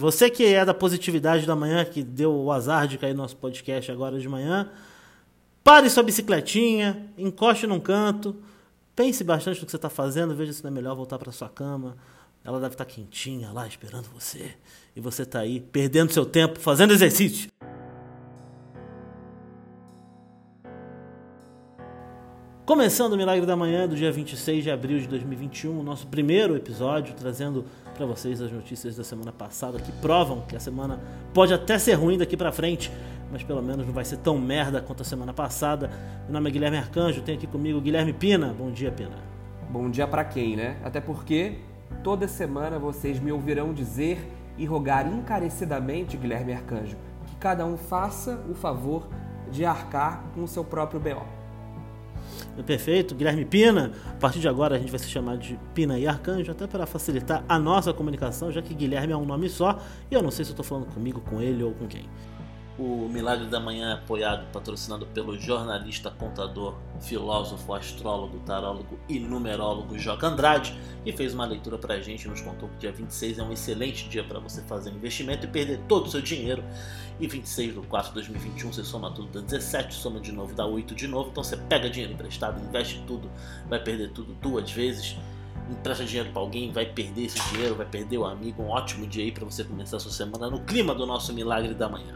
Você que é da positividade da manhã, que deu o azar de cair no nosso podcast agora de manhã, pare sua bicicletinha, encoste num canto, pense bastante no que você está fazendo, veja se não é melhor voltar para sua cama. Ela deve estar tá quentinha lá esperando você. E você está aí perdendo seu tempo fazendo exercício. Começando o Milagre da Manhã do dia 26 de abril de 2021, o nosso primeiro episódio, trazendo para vocês as notícias da semana passada que provam que a semana pode até ser ruim daqui para frente, mas pelo menos não vai ser tão merda quanto a semana passada. Meu nome é Guilherme Arcanjo, tem aqui comigo Guilherme Pina. Bom dia, Pina. Bom dia para quem, né? Até porque toda semana vocês me ouvirão dizer e rogar encarecidamente, Guilherme Arcanjo, que cada um faça o favor de arcar com o seu próprio BO. Perfeito, Guilherme Pina. A partir de agora a gente vai se chamar de Pina e Arcanjo, até para facilitar a nossa comunicação, já que Guilherme é um nome só e eu não sei se eu estou falando comigo, com ele ou com quem. O Milagre da Manhã é apoiado, patrocinado pelo jornalista, contador, filósofo, astrólogo, tarólogo e numerólogo Joca Andrade, que fez uma leitura pra gente e nos contou que dia 26 é um excelente dia para você fazer investimento e perder todo o seu dinheiro. E 26 do 4 de 2021 você soma tudo, dá 17, soma de novo, dá 8 de novo. Então você pega dinheiro emprestado, investe tudo, vai perder tudo duas vezes empresta dinheiro para alguém, vai perder esse dinheiro, vai perder o amigo. Um ótimo dia aí para você começar a sua semana no clima do nosso milagre da manhã.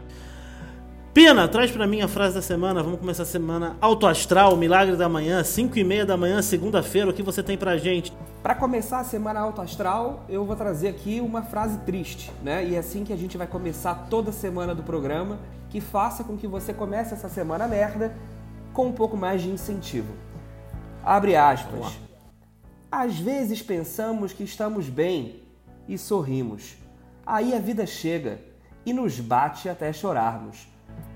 Pina, traz para mim a frase da semana. Vamos começar a semana Alto Astral, Milagre da Manhã, 5 e meia da manhã, segunda-feira. O que você tem pra gente? Para começar a semana Alto Astral, eu vou trazer aqui uma frase triste, né? E é assim que a gente vai começar toda semana do programa, que faça com que você comece essa semana merda com um pouco mais de incentivo. Abre aspas. Às vezes pensamos que estamos bem e sorrimos. Aí a vida chega e nos bate até chorarmos.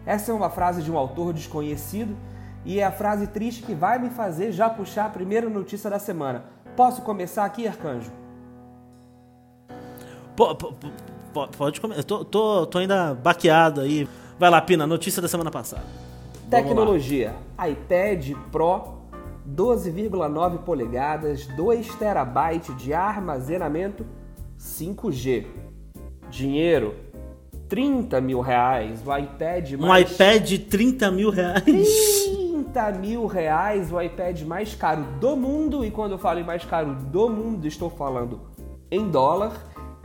Essa é uma frase de um autor desconhecido e é a frase triste que vai me fazer já puxar a primeira notícia da semana. Posso começar aqui, Arcanjo? pode começar. Tô, tô, tô ainda baqueado aí. Vai lá, Pina, notícia da semana passada. Tecnologia: iPad Pro 12,9 polegadas, 2 terabytes de armazenamento 5G. Dinheiro 30 mil reais, o iPad mais... Um iPad 30 mil reais? 30 mil reais, o iPad mais caro do mundo. E quando eu falo em mais caro do mundo, estou falando em dólar.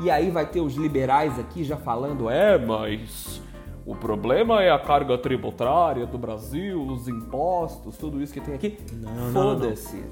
E aí vai ter os liberais aqui já falando, é, mas o problema é a carga tributária do Brasil, os impostos, tudo isso que tem aqui. Foda-se.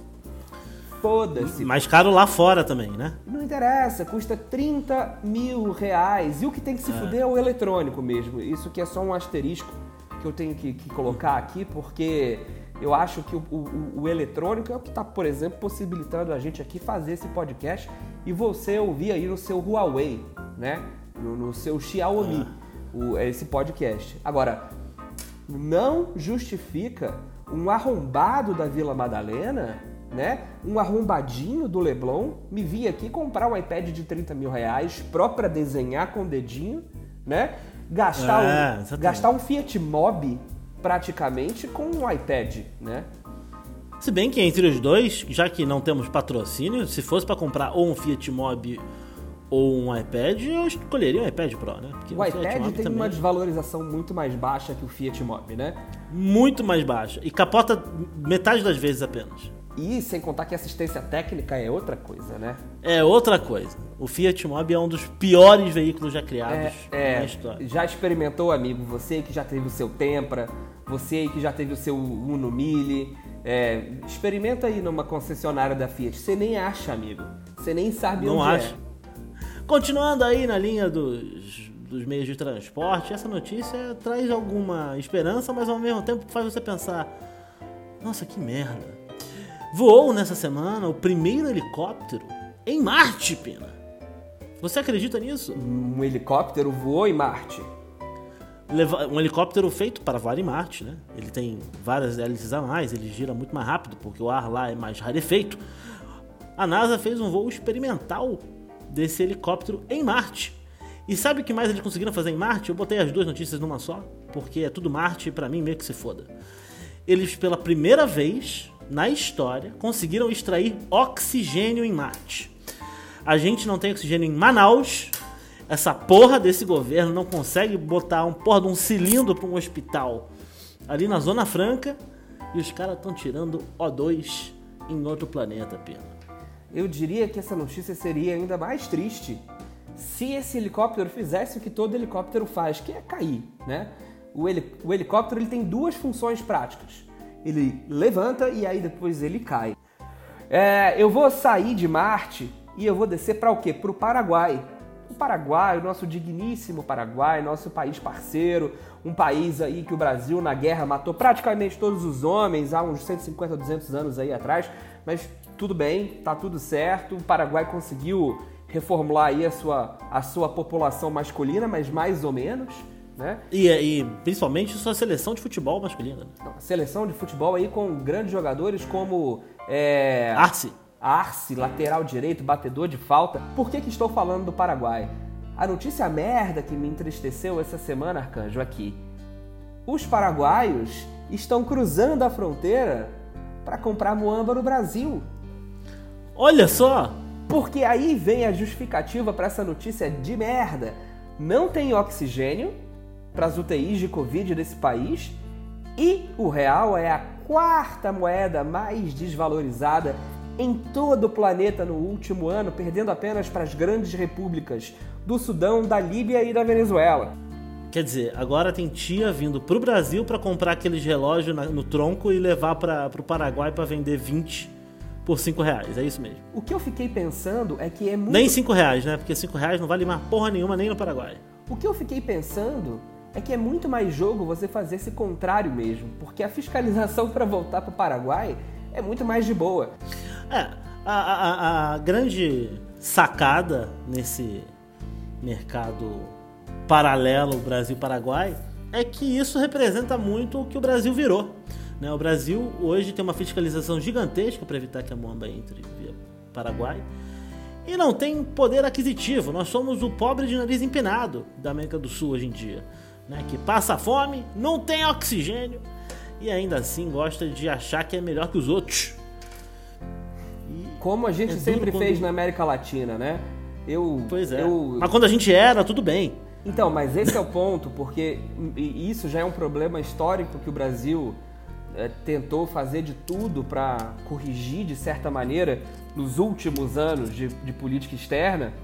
Foda-se. Mais caro lá fora também, né? Não interessa, custa 30 mil reais. E o que tem que se é. fuder é o eletrônico mesmo. Isso que é só um asterisco que eu tenho que, que colocar aqui, porque eu acho que o, o, o eletrônico é o que está, por exemplo, possibilitando a gente aqui fazer esse podcast e você ouvir aí no seu Huawei, né? No, no seu Xiaomi, é. o, esse podcast. Agora, não justifica um arrombado da Vila Madalena né? Um arrombadinho do Leblon me vi aqui comprar um iPad de 30 mil reais próprio para desenhar com o dedinho, né? Gastar, é, um, gastar um Fiat Mobi praticamente com um iPad, né? Se bem que entre os dois, já que não temos patrocínio, se fosse para comprar ou um Fiat Mobi ou um iPad, eu escolheria um iPad Pro, né? Porque o, o iPad tem também... uma desvalorização muito mais baixa que o Fiat Mobi, né? Muito mais baixa. E capota metade das vezes apenas. E sem contar que assistência técnica é outra coisa, né? É outra coisa. O Fiat Mobi é um dos piores veículos já criados é, é, na história. Já experimentou, amigo? Você que já teve o seu Tempra, você que já teve o seu Uno Mille, é, experimenta aí numa concessionária da Fiat. Você nem acha, amigo. Você nem sabe Não onde é. acha. é. Continuando aí na linha dos, dos meios de transporte, essa notícia traz alguma esperança, mas ao mesmo tempo faz você pensar: nossa, que merda voou nessa semana o primeiro helicóptero em Marte, Pena. Você acredita nisso? Um helicóptero voou em Marte. Um helicóptero feito para voar em Marte, né? Ele tem várias hélices a mais, ele gira muito mais rápido porque o ar lá é mais rarefeito. A NASA fez um voo experimental desse helicóptero em Marte. E sabe o que mais eles conseguiram fazer em Marte? Eu botei as duas notícias numa só, porque é tudo Marte e para mim meio que se foda. Eles pela primeira vez na história, conseguiram extrair oxigênio em Marte. A gente não tem oxigênio em Manaus, essa porra desse governo não consegue botar um porra de um cilindro para um hospital ali na Zona Franca e os caras estão tirando O2 em outro planeta, Pena. Eu diria que essa notícia seria ainda mais triste se esse helicóptero fizesse o que todo helicóptero faz, que é cair, né? O, o helicóptero ele tem duas funções práticas. Ele levanta e aí depois ele cai. É, eu vou sair de Marte e eu vou descer para o quê? Para o Paraguai. O Paraguai, o nosso digníssimo Paraguai, nosso país parceiro, um país aí que o Brasil na guerra matou praticamente todos os homens há uns 150, 200 anos aí atrás, mas tudo bem, tá tudo certo. O Paraguai conseguiu reformular aí a sua, a sua população masculina, mas mais ou menos. Né? E, e principalmente sua seleção de futebol masculina. A seleção de futebol aí com grandes jogadores como é, Arce. Arce, lateral direito, batedor de falta. Por que, que estou falando do Paraguai? A notícia merda que me entristeceu essa semana, Arcanjo, aqui. Os paraguaios estão cruzando a fronteira para comprar muamba no Brasil. Olha só! Porque aí vem a justificativa para essa notícia de merda. Não tem oxigênio para as UTIs de Covid desse país e o real é a quarta moeda mais desvalorizada em todo o planeta no último ano, perdendo apenas para as grandes repúblicas do Sudão, da Líbia e da Venezuela. Quer dizer, agora tem tia vindo pro Brasil para comprar aqueles relógios no tronco e levar para o Paraguai para vender 20 por 5 reais, é isso mesmo. O que eu fiquei pensando é que é muito... Nem 5 reais, né? Porque 5 reais não vale mais porra nenhuma nem no Paraguai. O que eu fiquei pensando é que é muito mais jogo você fazer esse contrário mesmo, porque a fiscalização para voltar para o Paraguai é muito mais de boa. É, a, a, a grande sacada nesse mercado paralelo Brasil-Paraguai é que isso representa muito o que o Brasil virou. Né? O Brasil hoje tem uma fiscalização gigantesca para evitar que a moamba entre via Paraguai e não tem poder aquisitivo. Nós somos o pobre de nariz empinado da América do Sul hoje em dia, né? que passa fome, não tem oxigênio e ainda assim gosta de achar que é melhor que os outros. E Como a gente é sempre quando... fez na América Latina, né? Eu, pois é. Eu... Mas quando a gente era, tudo bem. Então, mas esse é o ponto, porque isso já é um problema histórico que o Brasil é, tentou fazer de tudo para corrigir de certa maneira nos últimos anos de, de, política externa.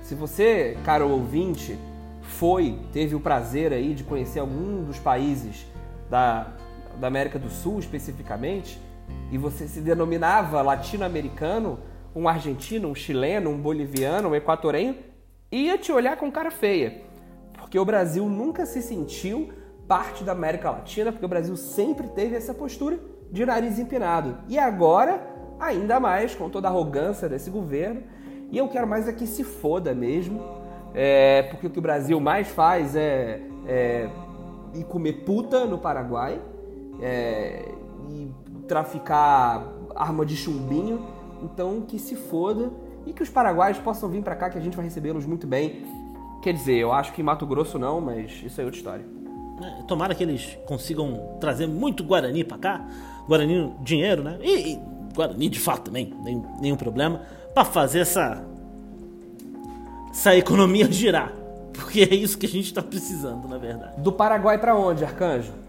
Se você, caro ouvinte, foi, teve o prazer aí de conhecer algum dos países da, da América do Sul especificamente, e você se denominava latino-americano, um argentino, um chileno, um boliviano, um equatoriano, ia te olhar com cara feia. Porque o Brasil nunca se sentiu parte da América Latina, porque o Brasil sempre teve essa postura de nariz empinado. E agora, ainda mais, com toda a arrogância desse governo. E eu quero mais é que se foda mesmo, é, porque o que o Brasil mais faz é, é ir comer puta no Paraguai, é, e traficar arma de chumbinho então que se foda e que os paraguaios possam vir para cá que a gente vai recebê-los muito bem. Quer dizer, eu acho que em Mato Grosso não, mas isso é outra história. É, tomara que eles consigam trazer muito Guarani para cá, Guarani dinheiro, né? E, e, Guarani de fato também, nenhum, nenhum problema, para fazer essa essa economia girar, porque é isso que a gente está precisando, na verdade. Do Paraguai para onde, Arcanjo?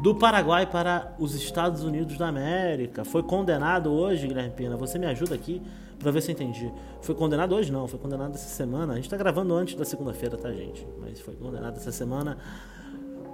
do Paraguai para os Estados Unidos da América. Foi condenado hoje, Guilherme Pina. Você me ajuda aqui para ver se eu entendi. Foi condenado hoje não, foi condenado essa semana. A gente está gravando antes da segunda-feira, tá, gente? Mas foi condenado essa semana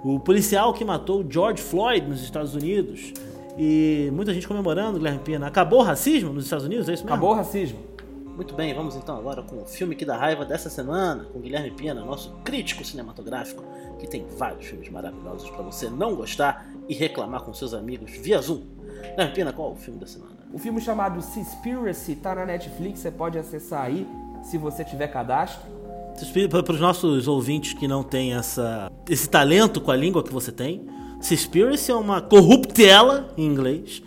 o policial que matou George Floyd nos Estados Unidos. E muita gente comemorando, Guilherme Pina. Acabou o racismo nos Estados Unidos? É isso mesmo? Acabou o racismo. Muito bem, vamos então agora com o filme que dá raiva dessa semana, com Guilherme Pina, nosso crítico cinematográfico, que tem vários filmes maravilhosos para você não gostar e reclamar com seus amigos via Zoom. Guilherme Pina, qual é o filme da semana? O filme chamado Seaspiracy está na Netflix, você pode acessar aí se você tiver cadastro. Para os nossos ouvintes que não têm essa, esse talento com a língua que você tem, Seaspiracy é uma corruptela, em inglês,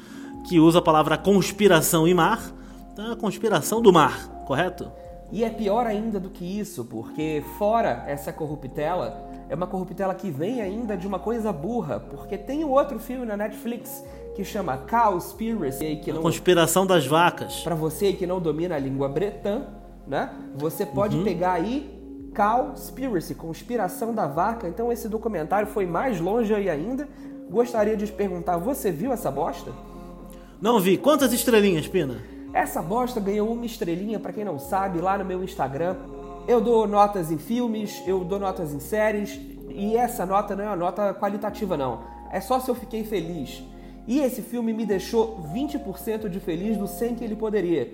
que usa a palavra conspiração e mar da conspiração do mar, correto? E é pior ainda do que isso, porque fora essa corruptela, é uma corruptela que vem ainda de uma coisa burra, porque tem um outro filme na Netflix que chama Cowspiracy, que não... A conspiração das vacas. Para você que não domina a língua bretã, né? Você pode uhum. pegar aí Cowspiracy, Conspiração da Vaca. Então esse documentário foi mais longe aí ainda. Gostaria de te perguntar, você viu essa bosta? Não vi. Quantas estrelinhas, Pina? Essa bosta ganhou uma estrelinha, para quem não sabe, lá no meu Instagram. Eu dou notas em filmes, eu dou notas em séries, e essa nota não é uma nota qualitativa, não. É só se eu fiquei feliz. E esse filme me deixou 20% de feliz do 100 que ele poderia.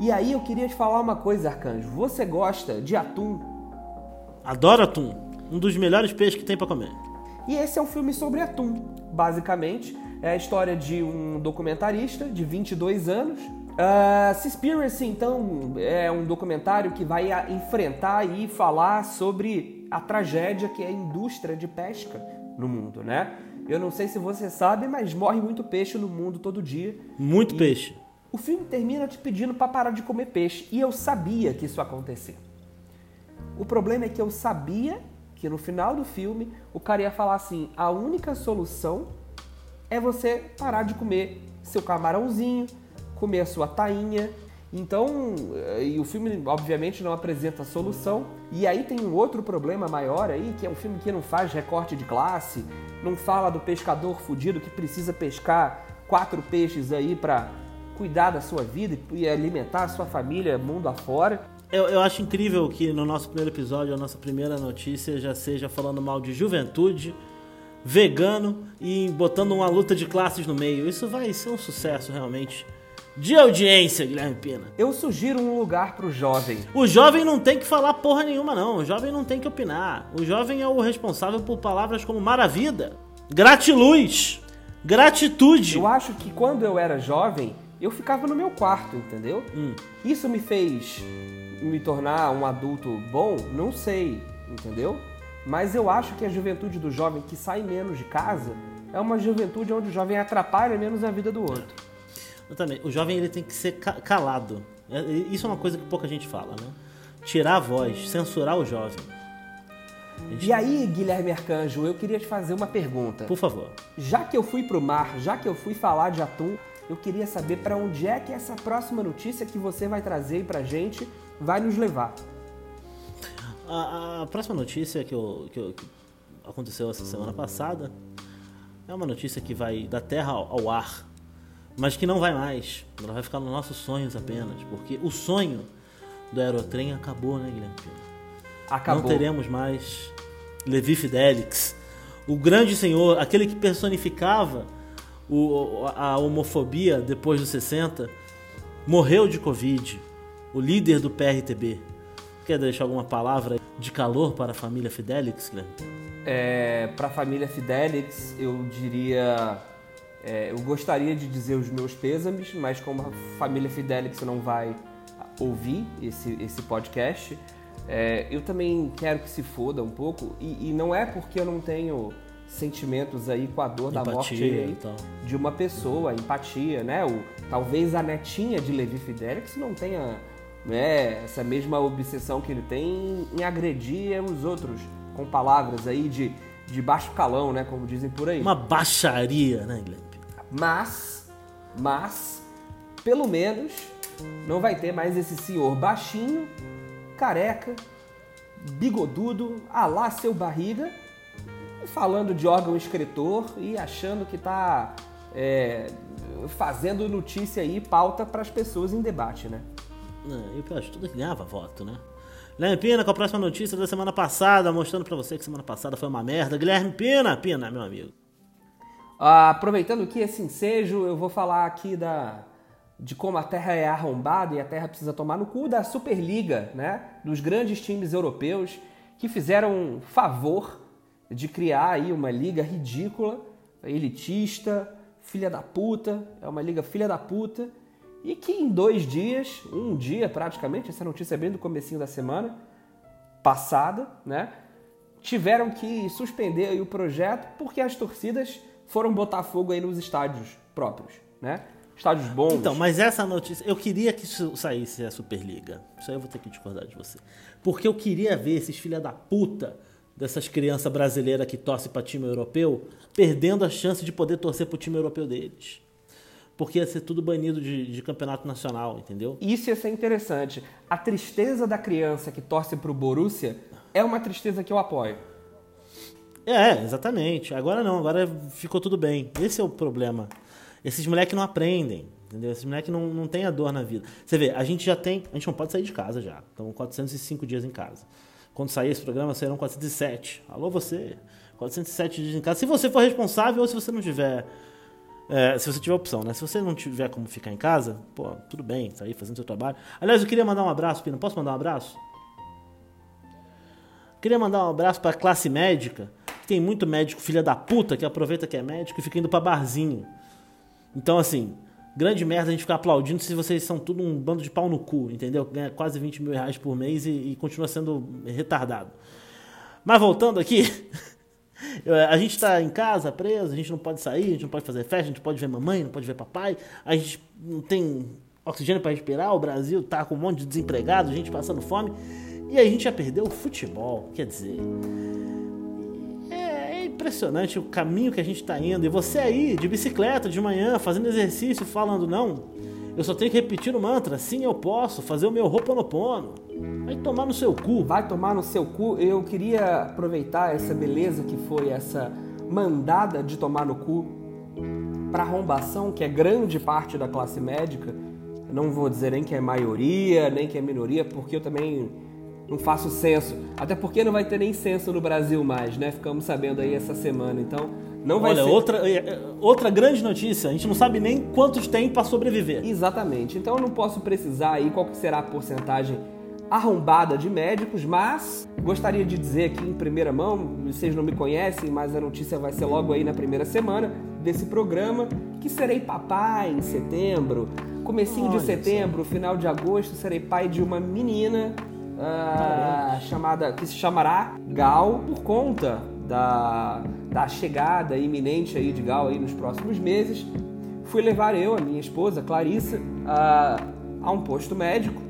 E aí eu queria te falar uma coisa, Arcanjo. Você gosta de atum? Adoro atum. Um dos melhores peixes que tem para comer. E esse é um filme sobre atum, basicamente. É a história de um documentarista de 22 anos. Uh, Seaspiracy, então, é um documentário que vai enfrentar e falar sobre a tragédia que é a indústria de pesca no mundo, né? Eu não sei se você sabe, mas morre muito peixe no mundo todo dia. Muito peixe. O filme termina te pedindo para parar de comer peixe. E eu sabia que isso ia acontecer. O problema é que eu sabia que no final do filme o cara ia falar assim: a única solução é você parar de comer seu camarãozinho, comer a sua tainha. Então, eh, e o filme obviamente não apresenta solução. E aí tem um outro problema maior aí, que é um filme que não faz recorte de classe, não fala do pescador fudido que precisa pescar quatro peixes aí para cuidar da sua vida e alimentar a sua família mundo afora. Eu, eu acho incrível que no nosso primeiro episódio, a nossa primeira notícia já seja falando mal de juventude, vegano e botando uma luta de classes no meio. Isso vai ser um sucesso realmente. De audiência, Guilherme Pina. Eu sugiro um lugar pro jovem. O jovem não tem que falar porra nenhuma, não. O jovem não tem que opinar. O jovem é o responsável por palavras como maravilha, gratiluz, gratitude. Eu acho que quando eu era jovem, eu ficava no meu quarto, entendeu? Hum. Isso me fez me tornar um adulto bom? Não sei, entendeu? Mas eu acho que a juventude do jovem que sai menos de casa é uma juventude onde o jovem atrapalha menos a vida do outro. Também. O jovem ele tem que ser ca- calado. É- Isso é uma coisa que pouca gente fala, né? Tirar a voz, censurar o jovem. Gente- E aí, Guilherme Arcanjo, eu queria te fazer uma pergunta. Por favor. Já que eu fui pro mar, já que eu fui falar de atum, eu queria saber para onde é que essa próxima notícia que você vai trazer aí pra gente vai nos levar. A, a próxima notícia que, eu- que eu- que aconteceu essa semana passada é uma notícia que vai da terra ao, ao ar, mas que não vai mais. Ela vai ficar nos nossos sonhos apenas, porque o sonho do aerotrem acabou, né, Guilherme? Acabou. Não teremos mais Levi Fidelix, o grande senhor, aquele que personificava o- a homofobia depois dos 60, morreu de Covid, o líder do PRTB. Quer deixar alguma palavra de calor para a família Fidelix, Guilherme? É, para a família Fidelix, eu diria. É, eu gostaria de dizer os meus pêsames, mas como a família Fidelix não vai ouvir esse, esse podcast, é, eu também quero que se foda um pouco. E, e não é porque eu não tenho sentimentos aí com a dor da morte Empatia aí e tal. de uma pessoa, empatia, né? O, talvez a netinha de Levi Fidelix não tenha né, essa mesma obsessão que ele tem em agredir os outros com palavras aí de, de baixo calão, né? Como dizem por aí. Uma baixaria, né, Guilherme? Mas, mas, pelo menos, não vai ter mais esse senhor baixinho, careca, bigodudo, alá seu barriga, falando de órgão escritor e achando que tá é, fazendo notícia aí, pauta para as pessoas em debate, né? Não, E o pior de tudo é que ganhava voto, né? Guilherme Pina com a próxima notícia da semana passada, mostrando pra você que semana passada foi uma merda. Guilherme Pina, Pina, meu amigo. Ah, aproveitando que esse ensejo, eu vou falar aqui da de como a Terra é arrombada e a Terra precisa tomar no cu da Superliga, né? Dos grandes times europeus que fizeram favor de criar aí uma liga ridícula, elitista, filha da puta, é uma liga filha da puta, e que em dois dias, um dia praticamente, essa notícia é bem do comecinho da semana passada, né? Tiveram que suspender o projeto porque as torcidas foram botar fogo aí nos estádios próprios, né? Estádios bons. Então, mas essa notícia, eu queria que isso saísse a Superliga. Isso aí eu vou ter que discordar de você. Porque eu queria ver esses filha da puta dessas crianças brasileiras que torcem para time europeu perdendo a chance de poder torcer pro time europeu deles. porque ia ser tudo banido de, de campeonato nacional, entendeu? Isso ia ser interessante. A tristeza da criança que torce pro Borussia é uma tristeza que eu apoio. É, exatamente. Agora não, agora ficou tudo bem. Esse é o problema. Esses moleques não aprendem, entendeu? Esses moleques não, não têm a dor na vida. Você vê, a gente já tem. A gente não pode sair de casa já. Estamos 405 dias em casa. Quando sair esse programa, serão 407. Alô, você. 407 dias em casa. Se você for responsável ou se você não tiver. É, se você tiver opção, né? Se você não tiver como ficar em casa, pô, tudo bem, sair fazendo seu trabalho. Aliás, eu queria mandar um abraço, Pina. Posso mandar um abraço? Queria mandar um abraço para a classe médica. Tem muito médico filha da puta que aproveita que é médico e fica indo para barzinho. Então, assim, grande merda a gente ficar aplaudindo se vocês são tudo um bando de pau no cu, entendeu? Ganha quase 20 mil reais por mês e, e continua sendo retardado. Mas voltando aqui, a gente está em casa, preso, a gente não pode sair, a gente não pode fazer festa, a gente pode ver mamãe, não pode ver papai, a gente não tem oxigênio para respirar, o Brasil tá com um monte de desempregado, gente passando fome. E a gente já perdeu o futebol, quer dizer. Impressionante o caminho que a gente está indo. E você aí, de bicicleta, de manhã, fazendo exercício, falando, não, eu só tenho que repetir o mantra, sim eu posso, fazer o meu Ho'oponopono. Vai tomar no seu cu. Vai tomar no seu cu. Eu queria aproveitar essa beleza que foi essa mandada de tomar no cu para arrombação, que é grande parte da classe médica. Não vou dizer nem que é maioria, nem que é minoria, porque eu também não faço censo. Até porque não vai ter nem censo no Brasil mais, né? Ficamos sabendo aí essa semana. Então, não vai Olha, ser. outra, é, outra grande notícia, a gente não sabe nem quantos tem para sobreviver. Exatamente. Então eu não posso precisar aí qual será a porcentagem arrombada de médicos, mas gostaria de dizer aqui em primeira mão, vocês não me conhecem, mas a notícia vai ser logo aí na primeira semana desse programa, que serei papai em setembro. Comecinho Olha de setembro, final de agosto, serei pai de uma menina ah, chamada que se chamará Gal por conta da, da chegada iminente aí de Gal aí nos próximos meses. Fui levar eu, a minha esposa Clarissa, a, a um posto médico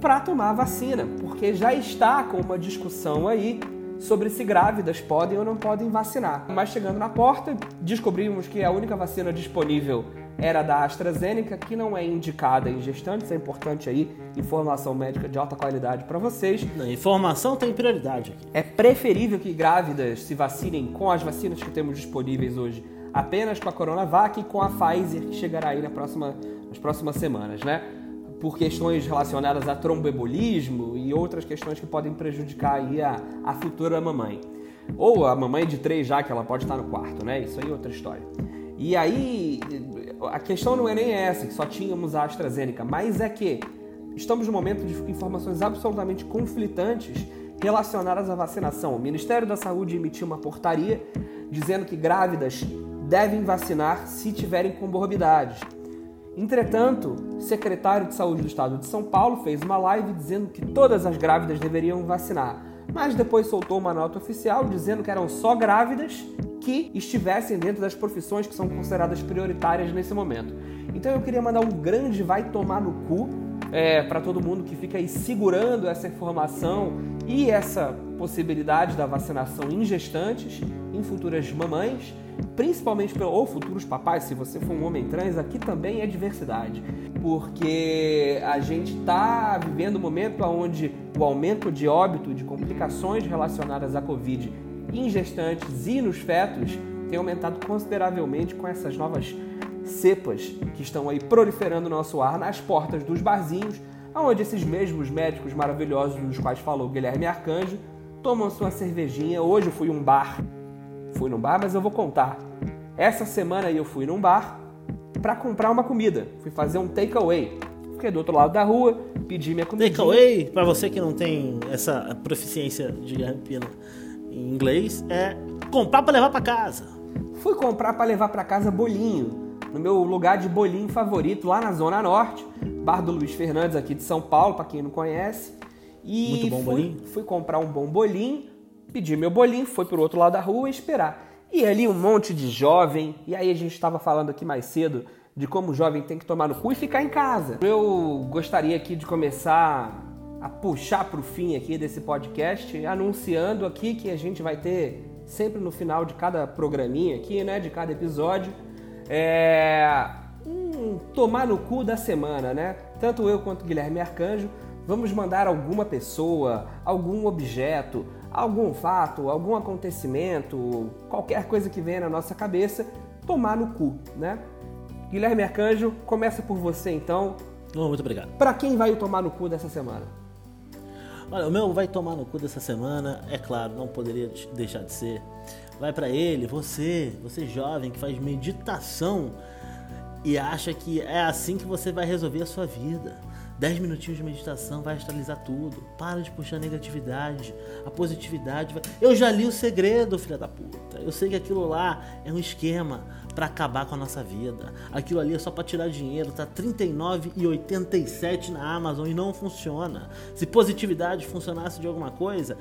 para tomar vacina, porque já está com uma discussão aí sobre se grávidas podem ou não podem vacinar. Mas chegando na porta, descobrimos que a única vacina disponível era da AstraZeneca, que não é indicada em gestantes. É importante aí, informação médica de alta qualidade para vocês. Não, informação tem prioridade aqui. É preferível que grávidas se vacinem com as vacinas que temos disponíveis hoje, apenas com a Coronavac e com a Pfizer, que chegará aí na próxima, nas próximas semanas, né? Por questões relacionadas a tromboembolismo e outras questões que podem prejudicar aí a, a futura mamãe. Ou a mamãe de três já, que ela pode estar no quarto, né? Isso aí é outra história. E aí, a questão não é nem essa, que só tínhamos a AstraZeneca, mas é que estamos no momento de informações absolutamente conflitantes relacionadas à vacinação. O Ministério da Saúde emitiu uma portaria dizendo que grávidas devem vacinar se tiverem comorbidades. Entretanto, o secretário de Saúde do Estado de São Paulo fez uma live dizendo que todas as grávidas deveriam vacinar, mas depois soltou uma nota oficial dizendo que eram só grávidas que estivessem dentro das profissões que são consideradas prioritárias nesse momento. Então eu queria mandar um grande vai tomar no cu é, para todo mundo que fica aí segurando essa informação e essa possibilidade da vacinação em gestantes, em futuras mamães, principalmente pelo, ou futuros papais, se você for um homem trans, aqui também é diversidade, porque a gente está vivendo um momento onde o aumento de óbito, de complicações relacionadas à Covid em gestantes e nos fetos tem aumentado consideravelmente com essas novas cepas que estão aí proliferando no nosso ar nas portas dos barzinhos, onde esses mesmos médicos maravilhosos dos quais falou Guilherme Arcanjo tomam sua cervejinha. Hoje eu fui um bar, fui num bar, mas eu vou contar. Essa semana eu fui num bar para comprar uma comida, fui fazer um takeaway. Fiquei do outro lado da rua, pedi minha comida. Takeaway, para você que não tem essa proficiência de Guilherme em inglês, é comprar para levar para casa. Fui comprar para levar para casa bolinho, no meu lugar de bolinho favorito, lá na Zona Norte, Bar do Luiz Fernandes, aqui de São Paulo, para quem não conhece. E Muito bom fui, bolinho. fui comprar um bom bolinho, pedi meu bolinho, foi pro outro lado da rua esperar. E ali um monte de jovem, e aí a gente estava falando aqui mais cedo de como o jovem tem que tomar no cu e ficar em casa. Eu gostaria aqui de começar a puxar pro fim aqui desse podcast, anunciando aqui que a gente vai ter sempre no final de cada programinha aqui, né, de cada episódio, é, um tomar no cu da semana, né? Tanto eu quanto o Guilherme Arcanjo vamos mandar alguma pessoa, algum objeto, algum fato, algum acontecimento, qualquer coisa que venha na nossa cabeça, tomar no cu, né? Guilherme Arcanjo, começa por você então. Oh, muito obrigado. Para quem vai o tomar no cu dessa semana? Olha, o meu vai tomar no cu dessa semana, é claro, não poderia deixar de ser. Vai para ele, você, você jovem que faz meditação e acha que é assim que você vai resolver a sua vida. 10 minutinhos de meditação vai estabilizar tudo. Para de puxar a negatividade, a positividade. Vai... Eu já li o segredo, filha da puta. Eu sei que aquilo lá é um esquema para acabar com a nossa vida. Aquilo ali é só para tirar dinheiro, tá 39,87 na Amazon e não funciona. Se positividade funcionasse de alguma coisa,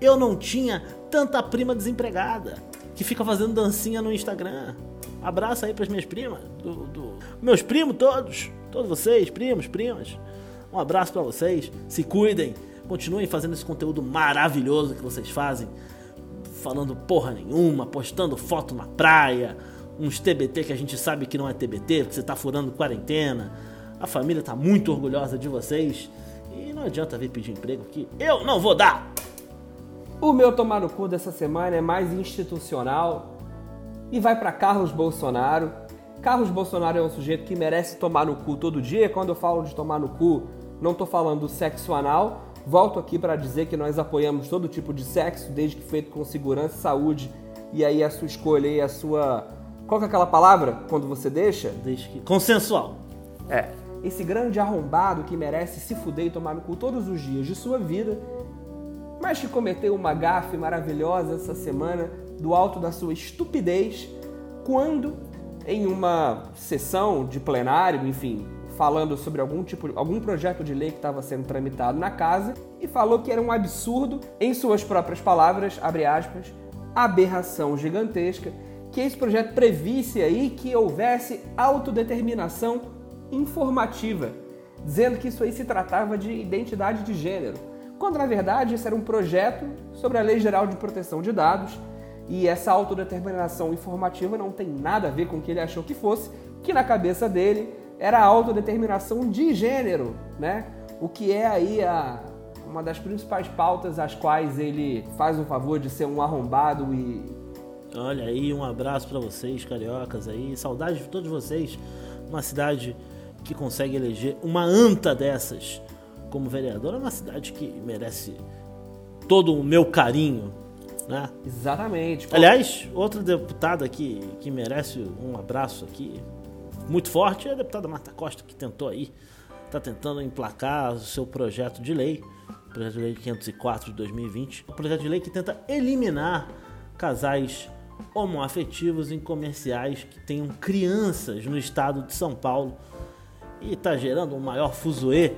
eu não tinha tanta prima desempregada que fica fazendo dancinha no Instagram. Abraço aí pras minhas primas, do, do... meus primos todos, todos vocês, primos, primas. Um abraço para vocês, se cuidem, continuem fazendo esse conteúdo maravilhoso que vocês fazem, falando porra nenhuma, postando foto na praia, uns TBT que a gente sabe que não é TBT, porque você tá furando quarentena. A família tá muito orgulhosa de vocês e não adianta vir pedir emprego que eu não vou dar. O meu tomar no cu dessa semana é mais institucional e vai para Carlos Bolsonaro. Carlos Bolsonaro é um sujeito que merece tomar no cu todo dia. Quando eu falo de tomar no cu, não estou falando do sexo anal. Volto aqui para dizer que nós apoiamos todo tipo de sexo, desde que feito com segurança e saúde. E aí a sua escolha e a sua. Qual que é aquela palavra quando você deixa? Desde que... Consensual. É. Esse grande arrombado que merece se fuder e tomar no cu todos os dias de sua vida, mas que cometeu uma gafe maravilhosa essa semana do alto da sua estupidez, quando em uma sessão de plenário, enfim, falando sobre algum tipo, algum projeto de lei que estava sendo tramitado na casa e falou que era um absurdo, em suas próprias palavras, abre aspas, aberração gigantesca, que esse projeto previsse aí que houvesse autodeterminação informativa, dizendo que isso aí se tratava de identidade de gênero, quando na verdade isso era um projeto sobre a Lei Geral de Proteção de Dados e essa autodeterminação informativa não tem nada a ver com o que ele achou que fosse, que na cabeça dele era a autodeterminação de gênero, né? O que é aí a, uma das principais pautas às quais ele faz o favor de ser um arrombado e. Olha aí, um abraço para vocês, cariocas aí. Saudade de todos vocês. Uma cidade que consegue eleger uma anta dessas como vereador. É uma cidade que merece todo o meu carinho. Né? Exatamente. Aliás, outro deputado aqui que merece um abraço aqui, muito forte é a deputada Marta Costa, que tentou aí, está tentando emplacar o seu projeto de lei, projeto de lei 504 de 2020, um projeto de lei que tenta eliminar casais homoafetivos em comerciais que tenham crianças no estado de São Paulo e está gerando um maior fuzuê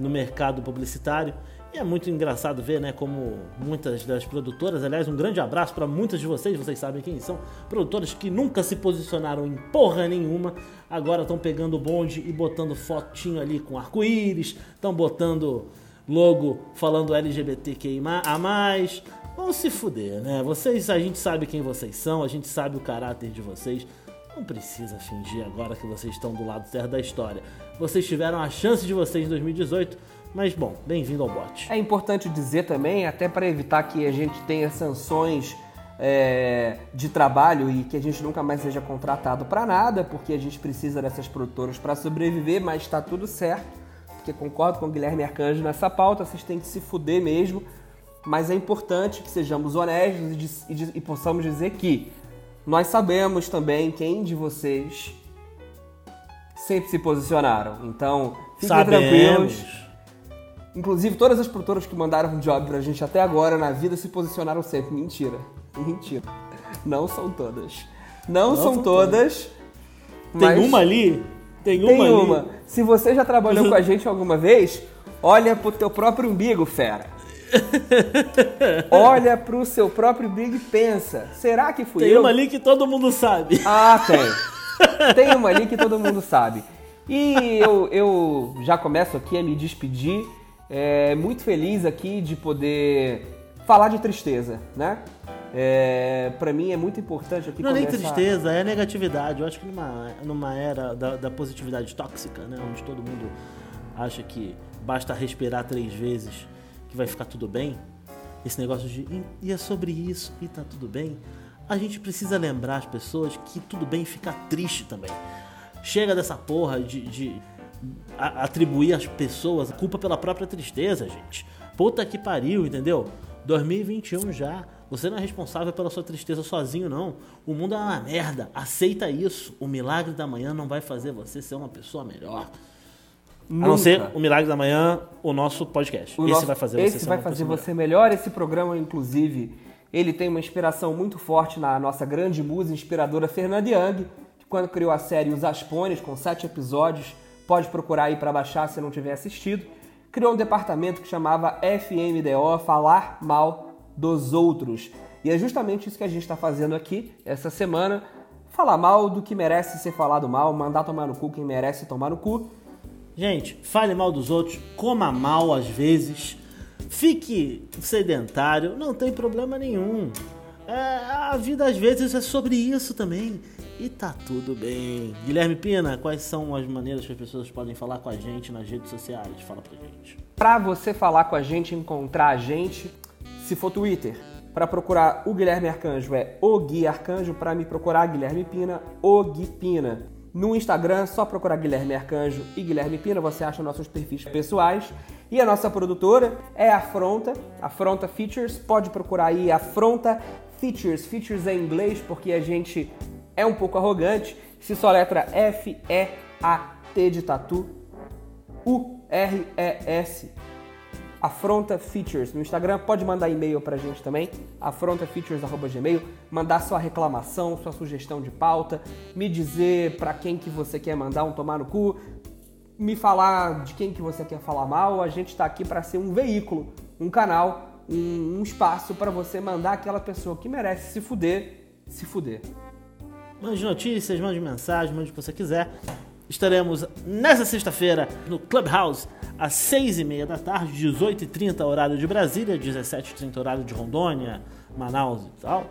no mercado publicitário. E é muito engraçado ver, né, como muitas das produtoras, aliás, um grande abraço para muitas de vocês, vocês sabem quem são, produtoras que nunca se posicionaram em porra nenhuma, agora estão pegando bonde e botando fotinho ali com arco-íris, estão botando logo falando LGBTQI a mais. Vão se fuder, né? Vocês, a gente sabe quem vocês são, a gente sabe o caráter de vocês. Não precisa fingir agora que vocês estão do lado certo da história. Vocês tiveram a chance de vocês em 2018 mas bom, bem-vindo ao bot. É importante dizer também, até para evitar que a gente tenha sanções é, de trabalho e que a gente nunca mais seja contratado para nada, porque a gente precisa dessas produtoras para sobreviver, mas está tudo certo. Porque concordo com o Guilherme Arcanjo nessa pauta, vocês têm que se fuder mesmo. Mas é importante que sejamos honestos e, e, e possamos dizer que nós sabemos também quem de vocês sempre se posicionaram. Então, fiquem Sabemos. tranquilos Inclusive, todas as produtoras que mandaram um job pra gente até agora na vida se posicionaram sempre. Mentira. Mentira. Não são todas. Não, Não são, são todas. Tem mas uma ali? Tem uma Tem ali? uma. Se você já trabalhou com a gente alguma vez, olha pro teu próprio umbigo, fera. olha pro seu próprio umbigo e pensa: será que fui Tem eu? uma ali que todo mundo sabe. Ah, tem. Tem uma ali que todo mundo sabe. E eu, eu já começo aqui a me despedir. É, muito feliz aqui de poder falar de tristeza, né? É, para mim é muito importante aqui Não é nem tristeza, é negatividade. Eu acho que numa, numa era da, da positividade tóxica, né? Onde todo mundo acha que basta respirar três vezes que vai ficar tudo bem. Esse negócio de "E- e é sobre isso e tá tudo bem. A gente precisa lembrar as pessoas que tudo bem ficar triste também. Chega dessa porra de, de atribuir às pessoas a culpa pela própria tristeza, gente. Puta que pariu, entendeu? 2021 já. Você não é responsável pela sua tristeza sozinho, não. O mundo é uma merda. Aceita isso. O milagre da manhã não vai fazer você ser uma pessoa melhor. A não Nunca. ser o milagre da manhã, o nosso podcast. O esse nosso- vai fazer esse você ser vai fazer você melhor. Esse programa, inclusive, ele tem uma inspiração muito forte na nossa grande musa inspiradora Fernanda Young, que quando criou a série Os Aspones, com sete episódios, pode procurar aí para baixar se não tiver assistido, criou um departamento que chamava FMDO, Falar Mal dos Outros. E é justamente isso que a gente está fazendo aqui essa semana, falar mal do que merece ser falado mal, mandar tomar no cu quem merece tomar no cu, Gente, fale mal dos outros, coma mal às vezes, fique sedentário, não tem problema nenhum. É, a vida às vezes é sobre isso também. E tá tudo bem. Guilherme Pina, quais são as maneiras que as pessoas podem falar com a gente nas redes sociais? Fala pra gente. Para você falar com a gente, encontrar a gente, se for Twitter, para procurar o Guilherme Arcanjo é o Gui Arcanjo, para me procurar Guilherme Pina, o Gui Pina. No Instagram, só procurar Guilherme Arcanjo e Guilherme Pina, você acha nossos perfis pessoais. E a nossa produtora é a Afronta, Afronta Features, pode procurar aí Afronta Features, Features é em inglês porque a gente é um pouco arrogante, se só letra F-E-A-T de tatu, U-R-E-S. Afronta Features. No Instagram, pode mandar e-mail pra gente também, afrontafeatures@gmail, mandar sua reclamação, sua sugestão de pauta, me dizer pra quem que você quer mandar um tomar no cu, me falar de quem que você quer falar mal. A gente tá aqui pra ser um veículo, um canal, um, um espaço pra você mandar aquela pessoa que merece se fuder, se fuder. Mande notícias, mande mensagem, mande o que você quiser. Estaremos nessa sexta-feira no Clubhouse, às 6h30 da tarde, 18h30 horário de Brasília, 17h30 horário de Rondônia, Manaus e tal,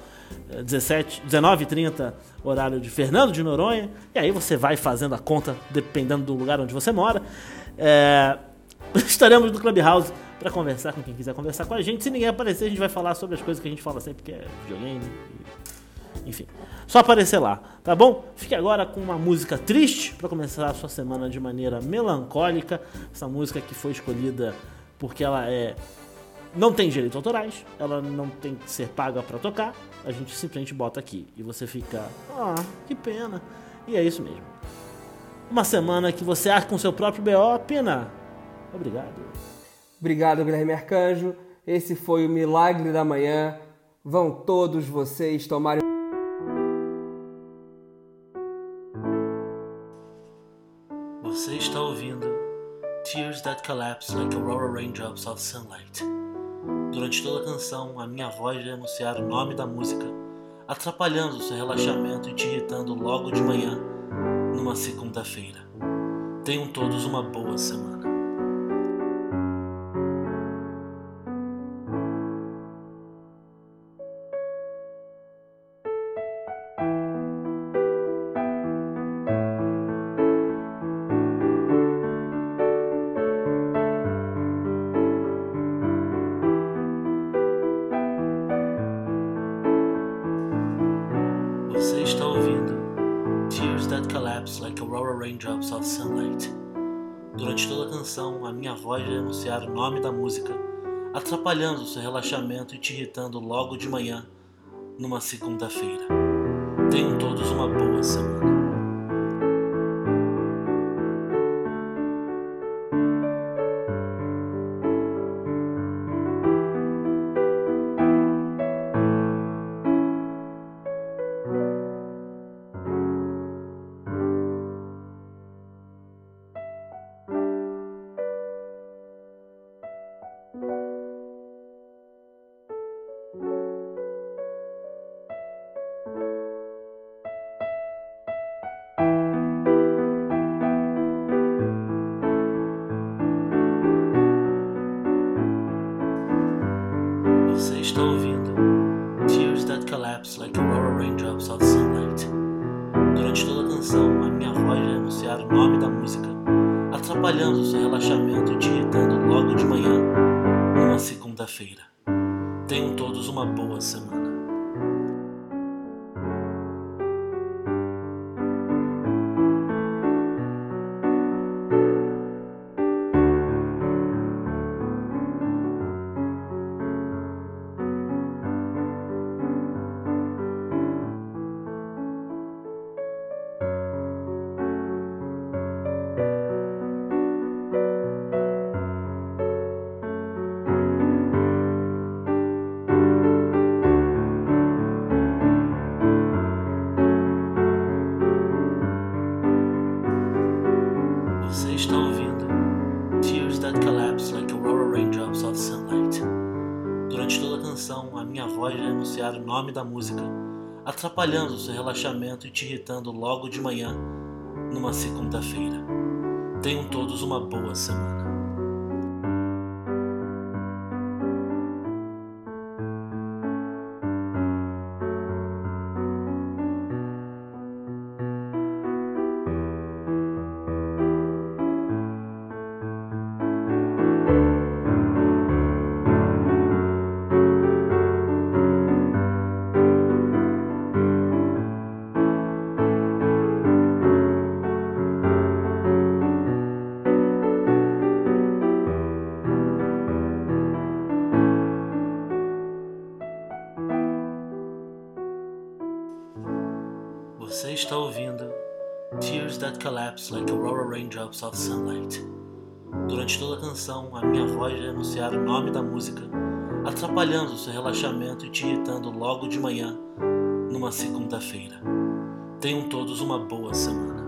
eh, 17, 19h30 horário de Fernando de Noronha, e aí você vai fazendo a conta dependendo do lugar onde você mora. É, estaremos no Clubhouse para conversar com quem quiser conversar com a gente. Se ninguém aparecer, a gente vai falar sobre as coisas que a gente fala sempre, que é videogame, enfim, só aparecer lá, tá bom? Fique agora com uma música triste para começar a sua semana de maneira melancólica. Essa música que foi escolhida porque ela é não tem direitos autorais, ela não tem que ser paga para tocar. A gente simplesmente bota aqui e você fica, ah, que pena. E é isso mesmo. Uma semana que você arca com seu próprio BO, pena. Obrigado. Obrigado, Guilherme Arcanjo. Esse foi o Milagre da Manhã. Vão todos vocês tomarem. Você está ouvindo Tears That Collapse Like Aurora Raindrops of Sunlight. Durante toda a canção, a minha voz vai anunciar o nome da música, atrapalhando seu relaxamento e te irritando logo de manhã, numa segunda-feira. Tenham todos uma boa semana. O nome da música, atrapalhando seu relaxamento e te irritando logo de manhã, numa segunda-feira. Tenham todos uma boa semana. Anunciar o nome da música, atrapalhando seu relaxamento e te irritando logo de manhã, numa segunda-feira. Tenham todos uma boa semana. Collapse Like Aurora Raindrops of Sunlight. Durante toda a canção, a minha voz vai anunciar o nome da música, atrapalhando seu relaxamento e te irritando logo de manhã, numa segunda-feira. Tenham todos uma boa semana.